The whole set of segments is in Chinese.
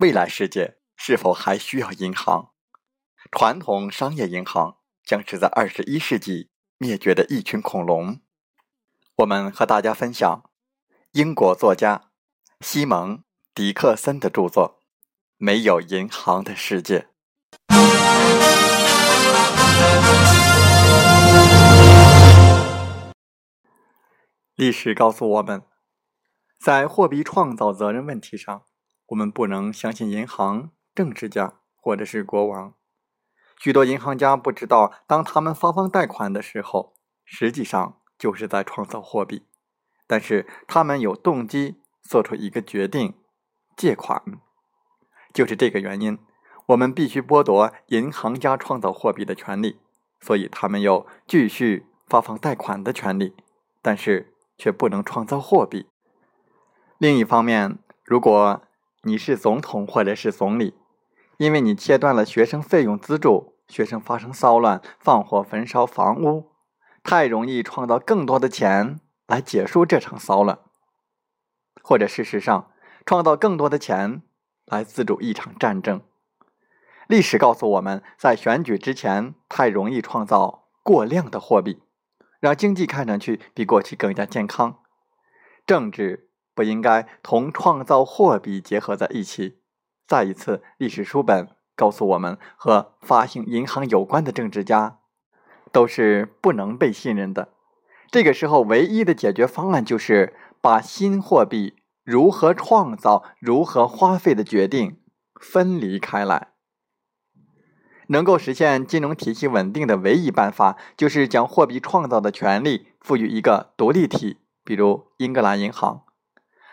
未来世界是否还需要银行？传统商业银行将是在二十一世纪灭绝的一群恐龙。我们和大家分享英国作家西蒙·迪克森的著作《没有银行的世界》。历史告诉我们。在货币创造责任问题上，我们不能相信银行、政治家或者是国王。许多银行家不知道，当他们发放贷款的时候，实际上就是在创造货币。但是他们有动机做出一个决定：借款。就是这个原因，我们必须剥夺银行家创造货币的权利。所以他们有继续发放贷款的权利，但是却不能创造货币。另一方面，如果你是总统或者是总理，因为你切断了学生费用资助，学生发生骚乱、放火焚烧房屋，太容易创造更多的钱来结束这场骚乱，或者事实上创造更多的钱来资助一场战争。历史告诉我们在选举之前，太容易创造过量的货币，让经济看上去比过去更加健康。政治。不应该同创造货币结合在一起。再一次，历史书本告诉我们，和发行银行有关的政治家都是不能被信任的。这个时候，唯一的解决方案就是把新货币如何创造、如何花费的决定分离开来。能够实现金融体系稳定的唯一办法，就是将货币创造的权利赋予一个独立体，比如英格兰银行。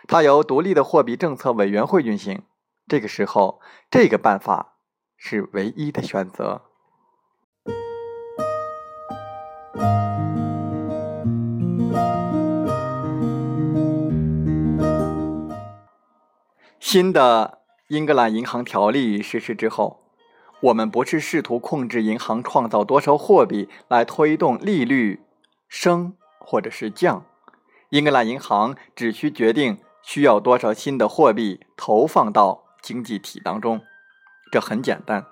它由独立的货币政策委员会运行。这个时候，这个办法是唯一的选择。新的英格兰银行条例实施之后，我们不是试图控制银行创造多少货币来推动利率升或者是降。英格兰银行只需决定。需要多少新的货币投放到经济体当中？这很简单，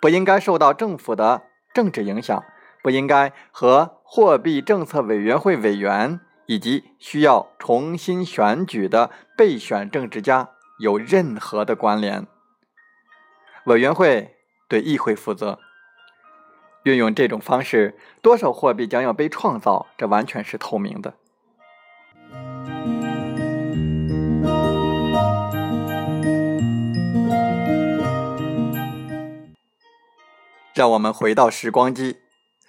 不应该受到政府的政治影响，不应该和货币政策委员会委员以及需要重新选举的备选政治家有任何的关联。委员会对议会负责，运用这种方式，多少货币将要被创造，这完全是透明的。让我们回到时光机，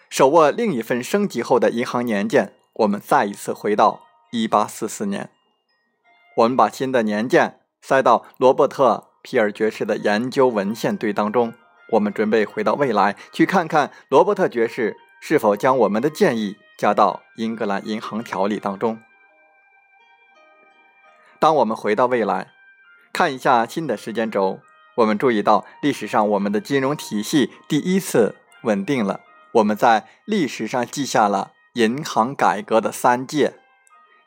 手握另一份升级后的银行年鉴。我们再一次回到1844年，我们把新的年鉴塞到罗伯特·皮尔爵士的研究文献堆当中。我们准备回到未来，去看看罗伯特爵士是否将我们的建议加到英格兰银行条例当中。当我们回到未来，看一下新的时间轴，我们注意到历史上我们的金融体系第一次稳定了。我们在历史上记下了银行改革的三戒：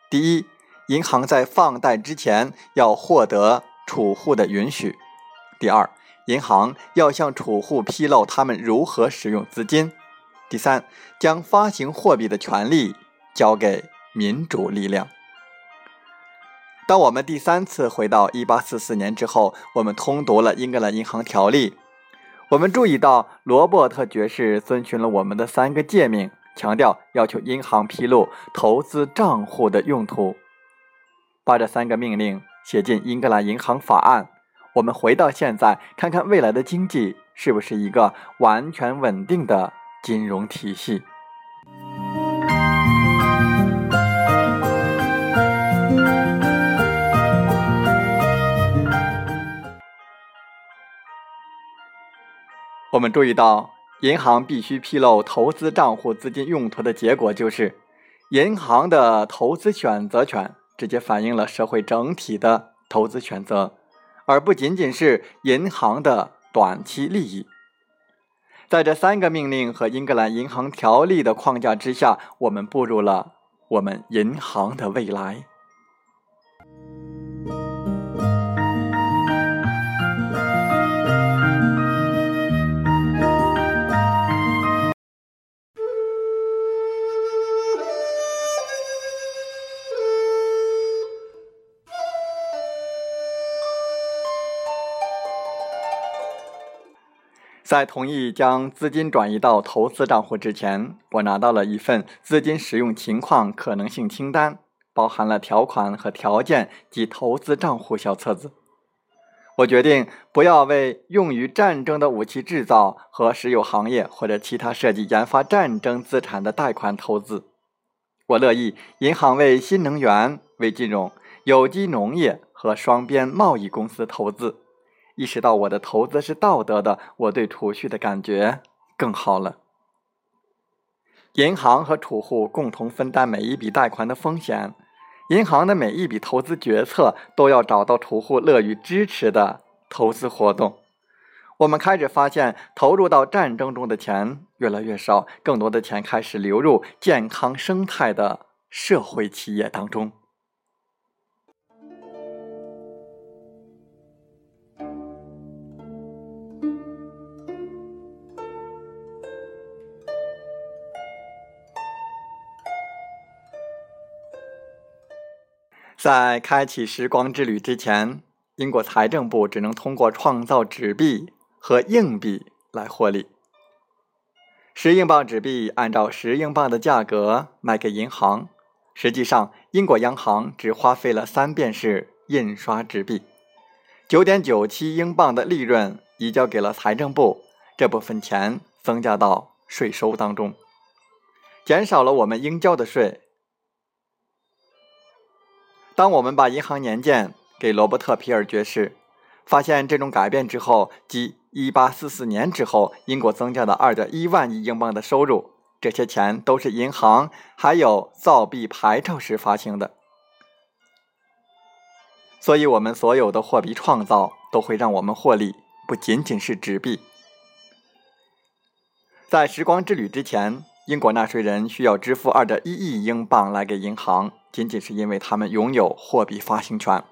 第一，银行在放贷之前要获得储户的允许；第二，银行要向储户披露他们如何使用资金；第三，将发行货币的权利交给民主力量。当我们第三次回到1844年之后，我们通读了英格兰银行条例。我们注意到罗伯特爵士遵循了我们的三个诫命，强调要求银行披露投资账户的用途。把这三个命令写进英格兰银行法案。我们回到现在，看看未来的经济是不是一个完全稳定的金融体系。我们注意到，银行必须披露投资账户资金用途的结果，就是银行的投资选择权直接反映了社会整体的投资选择，而不仅仅是银行的短期利益。在这三个命令和英格兰银行条例的框架之下，我们步入了我们银行的未来。在同意将资金转移到投资账户之前，我拿到了一份资金使用情况可能性清单，包含了条款和条件及投资账户小册子。我决定不要为用于战争的武器制造和石油行业或者其他涉及研发战争资产的贷款投资。我乐意银行为新能源、为金融、有机农业和双边贸易公司投资。意识到我的投资是道德的，我对储蓄的感觉更好了。银行和储户共同分担每一笔贷款的风险，银行的每一笔投资决策都要找到储户乐于支持的投资活动。我们开始发现，投入到战争中的钱越来越少，更多的钱开始流入健康生态的社会企业当中。在开启时光之旅之前，英国财政部只能通过创造纸币和硬币来获利。十英镑纸币按照十英镑的价格卖给银行，实际上英国央行只花费了三便士印刷纸币，九点九七英镑的利润移交给了财政部，这部分钱增加到税收当中，减少了我们应交的税。当我们把银行年鉴给罗伯特·皮尔爵士，发现这种改变之后，即1844年之后，英国增加了2.1万亿英镑的收入。这些钱都是银行还有造币牌照时发行的，所以，我们所有的货币创造都会让我们获利，不仅仅是纸币。在时光之旅之前，英国纳税人需要支付2.1亿英镑来给银行。仅仅是因为他们拥有货币发行权。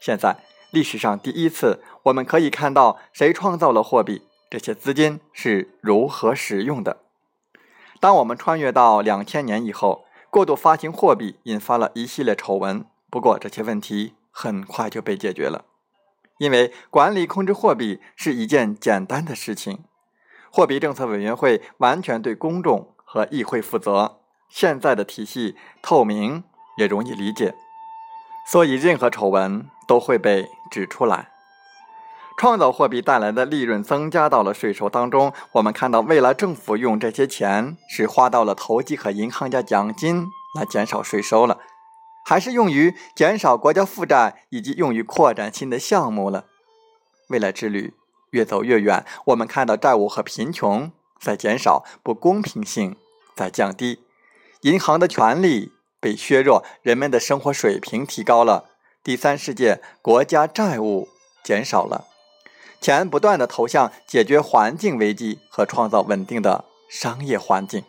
现在，历史上第一次，我们可以看到谁创造了货币，这些资金是如何使用的。当我们穿越到两千年以后，过度发行货币引发了一系列丑闻。不过，这些问题很快就被解决了，因为管理控制货币是一件简单的事情。货币政策委员会完全对公众和议会负责。现在的体系透明。也容易理解，所以任何丑闻都会被指出来。创造货币带来的利润增加到了税收当中。我们看到，未来政府用这些钱是花到了投机和银行家奖金来减少税收了，还是用于减少国家负债以及用于扩展新的项目了？未来之旅越走越远，我们看到债务和贫穷在减少，不公平性在降低，银行的权利。被削弱，人们的生活水平提高了，第三世界国家债务减少了，钱不断的投向解决环境危机和创造稳定的商业环境。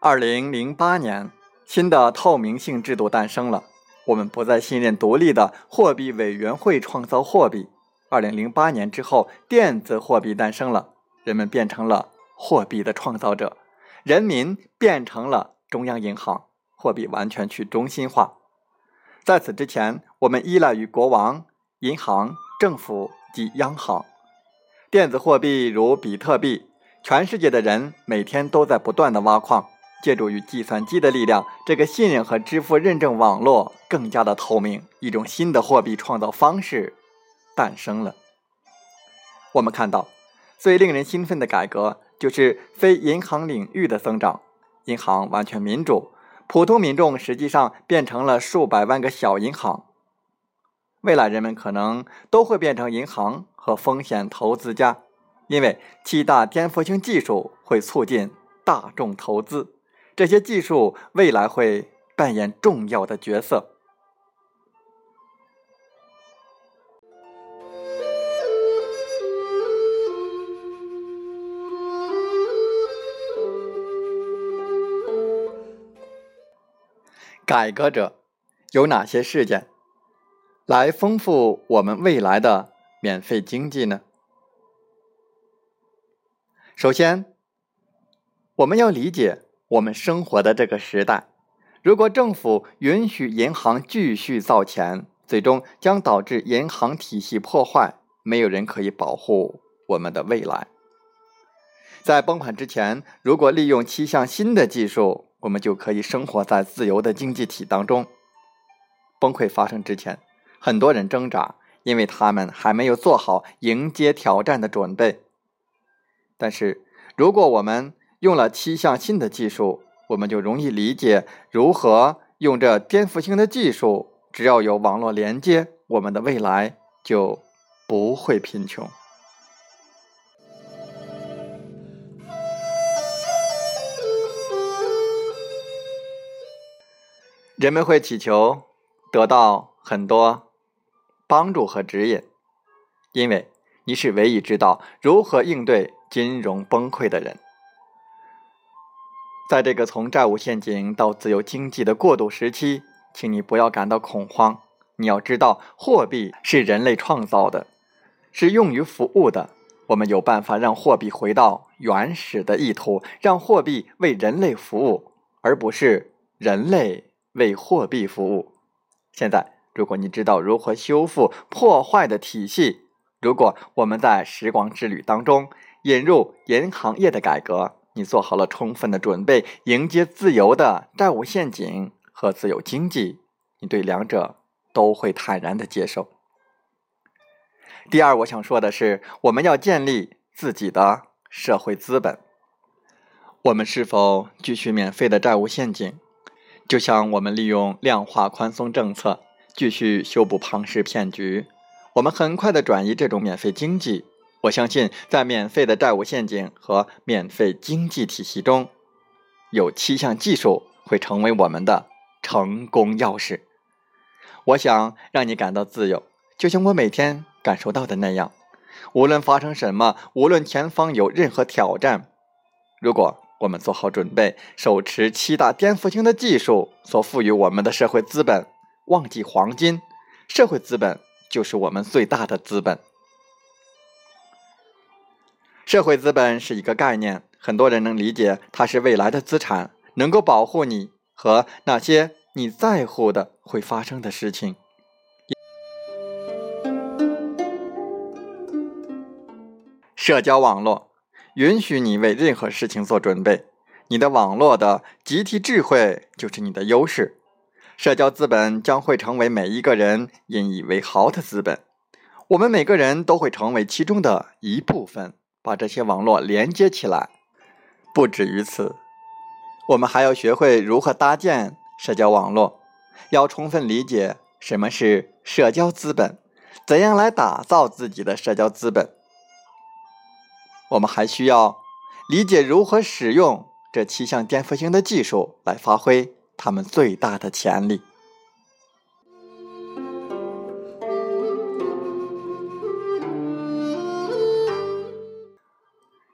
二零零八年，新的透明性制度诞生了。我们不再信任独立的货币委员会创造货币。二零零八年之后，电子货币诞生了，人们变成了货币的创造者，人民变成了中央银行，货币完全去中心化。在此之前，我们依赖于国王、银行、政府及央行。电子货币如比特币，全世界的人每天都在不断的挖矿。借助于计算机的力量，这个信任和支付认证网络更加的透明，一种新的货币创造方式诞生了。我们看到，最令人兴奋的改革就是非银行领域的增长，银行完全民主，普通民众实际上变成了数百万个小银行。未来人们可能都会变成银行和风险投资家，因为七大颠覆性技术会促进大众投资。这些技术未来会扮演重要的角色。改革者有哪些事件来丰富我们未来的免费经济呢？首先，我们要理解。我们生活的这个时代，如果政府允许银行继续造钱，最终将导致银行体系破坏，没有人可以保护我们的未来。在崩盘之前，如果利用七项新的技术，我们就可以生活在自由的经济体当中。崩溃发生之前，很多人挣扎，因为他们还没有做好迎接挑战的准备。但是，如果我们用了七项新的技术，我们就容易理解如何用这颠覆性的技术。只要有网络连接，我们的未来就不会贫穷。人们会祈求得到很多帮助和指引，因为你是唯一知道如何应对金融崩溃的人。在这个从债务陷阱到自由经济的过渡时期，请你不要感到恐慌。你要知道，货币是人类创造的，是用于服务的。我们有办法让货币回到原始的意图，让货币为人类服务，而不是人类为货币服务。现在，如果你知道如何修复破坏的体系，如果我们在时光之旅当中引入银行业的改革。你做好了充分的准备，迎接自由的债务陷阱和自由经济，你对两者都会坦然的接受。第二，我想说的是，我们要建立自己的社会资本。我们是否继续免费的债务陷阱？就像我们利用量化宽松政策继续修补庞氏骗局，我们很快的转移这种免费经济。我相信，在免费的债务陷阱和免费经济体系中，有七项技术会成为我们的成功钥匙。我想让你感到自由，就像我每天感受到的那样。无论发生什么，无论前方有任何挑战，如果我们做好准备，手持七大颠覆性的技术所赋予我们的社会资本，忘记黄金，社会资本就是我们最大的资本。社会资本是一个概念，很多人能理解，它是未来的资产，能够保护你和那些你在乎的会发生的事情。社交网络允许你为任何事情做准备，你的网络的集体智慧就是你的优势。社交资本将会成为每一个人引以为豪的资本，我们每个人都会成为其中的一部分。把这些网络连接起来。不止于此，我们还要学会如何搭建社交网络，要充分理解什么是社交资本，怎样来打造自己的社交资本。我们还需要理解如何使用这七项颠覆性的技术来发挥他们最大的潜力。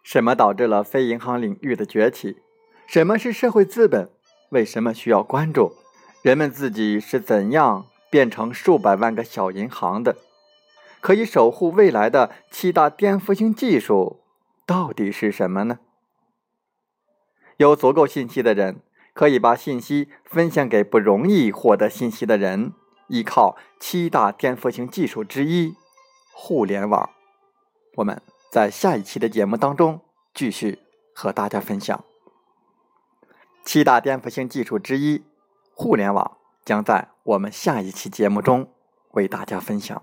什么导致了非银行领域的崛起？什么是社会资本？为什么需要关注？人们自己是怎样变成数百万个小银行的？可以守护未来的七大颠覆性技术到底是什么呢？有足够信息的人可以把信息分享给不容易获得信息的人。依靠七大颠覆性技术之一——互联网，我们。在下一期的节目当中，继续和大家分享七大颠覆性技术之一——互联网，将在我们下一期节目中为大家分享。